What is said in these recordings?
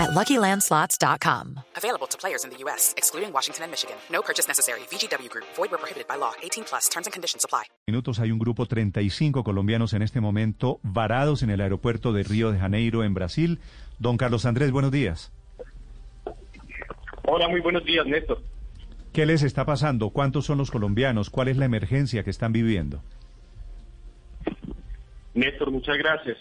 at LuckyLandSlots.com. Available to players in the U.S., excluding Washington and Michigan. No purchase necessary. VGW Group. Void where prohibited by law. 18 plus. Terms and conditions apply. Minutos hay un grupo 35 colombianos en este momento varados en el aeropuerto de Río de Janeiro, en Brasil. Don Carlos Andrés, buenos días. Hola, muy buenos días, Néstor. ¿Qué les está pasando? ¿Cuántos son los colombianos? ¿Cuál es la emergencia que están viviendo? Néstor, muchas gracias.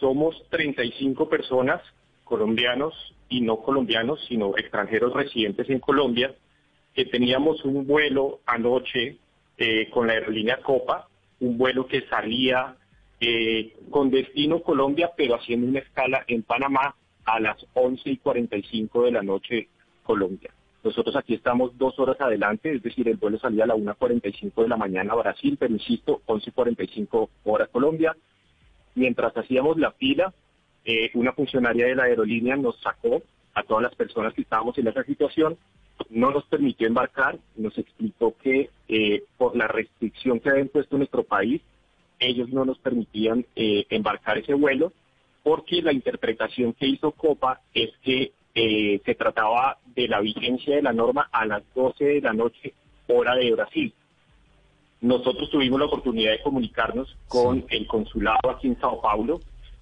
Somos 35 personas, colombianos y no colombianos, sino extranjeros residentes en Colombia, que teníamos un vuelo anoche eh, con la aerolínea Copa, un vuelo que salía eh, con destino Colombia, pero haciendo una escala en Panamá a las 11 y 45 de la noche Colombia. Nosotros aquí estamos dos horas adelante, es decir, el vuelo salía a la 1.45 de la mañana a Brasil, pero insisto, 11.45 horas Colombia. Mientras hacíamos la fila, eh, una funcionaria de la aerolínea nos sacó a todas las personas que estábamos en esa situación, no nos permitió embarcar, nos explicó que eh, por la restricción que había impuesto nuestro país, ellos no nos permitían eh, embarcar ese vuelo, porque la interpretación que hizo Copa es que eh, se trataba de la vigencia de la norma a las 12 de la noche, hora de Brasil. Nosotros tuvimos la oportunidad de comunicarnos con el consulado aquí en Sao Paulo.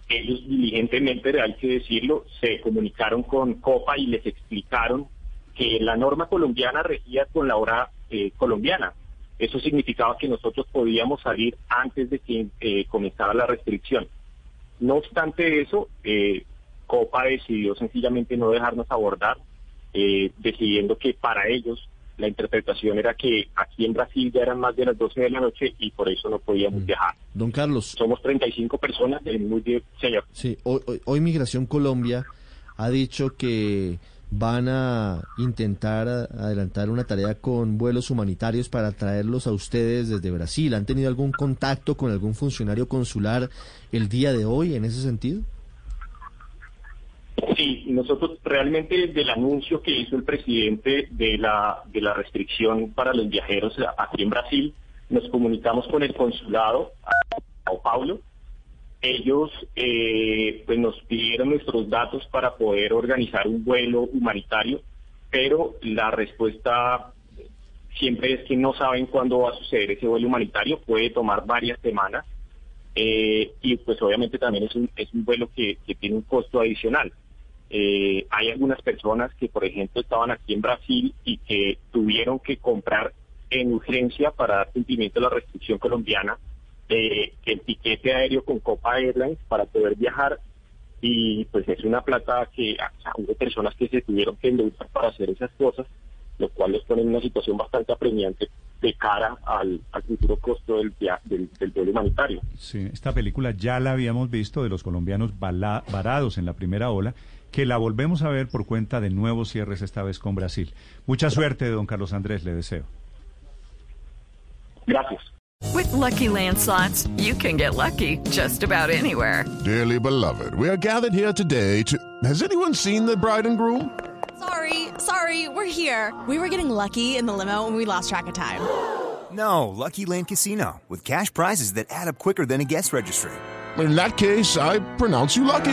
Ellos diligentemente, hay que decirlo, se comunicaron con Copa y les explicaron que la norma colombiana regía con la hora eh, colombiana. Eso significaba que nosotros podíamos salir antes de que eh, comenzara la restricción. No obstante eso, eh, Copa decidió sencillamente no dejarnos abordar, eh, decidiendo que para ellos la interpretación era que aquí en Brasil ya eran más de las 12 de la noche y por eso no podíamos Mm. viajar. Don Carlos, Somos 35 personas, en muy bien, señor. sí, hoy, hoy- hoy Migración Colombia ha dicho que van a intentar adelantar una tarea con vuelos humanitarios para traerlos a ustedes desde Brasil. ¿Han tenido algún contacto con algún funcionario consular el día de hoy en ese sentido? Sí, nosotros realmente del anuncio que hizo el presidente de la, de la restricción para los viajeros aquí en Brasil, nos comunicamos con el consulado a Sao Paulo. Ellos eh, pues nos pidieron nuestros datos para poder organizar un vuelo humanitario, pero la respuesta siempre es que no saben cuándo va a suceder ese vuelo humanitario, puede tomar varias semanas. Eh, y pues obviamente también es un, es un vuelo que, que tiene un costo adicional. Eh, hay algunas personas que, por ejemplo, estaban aquí en Brasil y que tuvieron que comprar en urgencia para dar cumplimiento a la restricción colombiana eh, el tiquete aéreo con Copa Airlines para poder viajar y pues es una plata que o sea, hubo personas que se tuvieron que endeudar para hacer esas cosas, lo cual les pone en una situación bastante apremiante de cara al, al futuro costo del, del, del vuelo humanitario. Sí, esta película ya la habíamos visto de los colombianos varados en la primera ola, que la volvemos a ver por cuenta de nuevos cierres esta vez con Brasil. Mucha suerte, don Carlos Andrés, le deseo. Gracias. With Lucky Land slots, you can get lucky just about anywhere. Dearly beloved, we are gathered here today to. Has anyone seen the bride and groom? Sorry, sorry, we're here. We were getting lucky in the limo and we lost track of time. No, Lucky Land Casino, with cash prizes that add up quicker than a guest registry. In that case, I pronounce you lucky.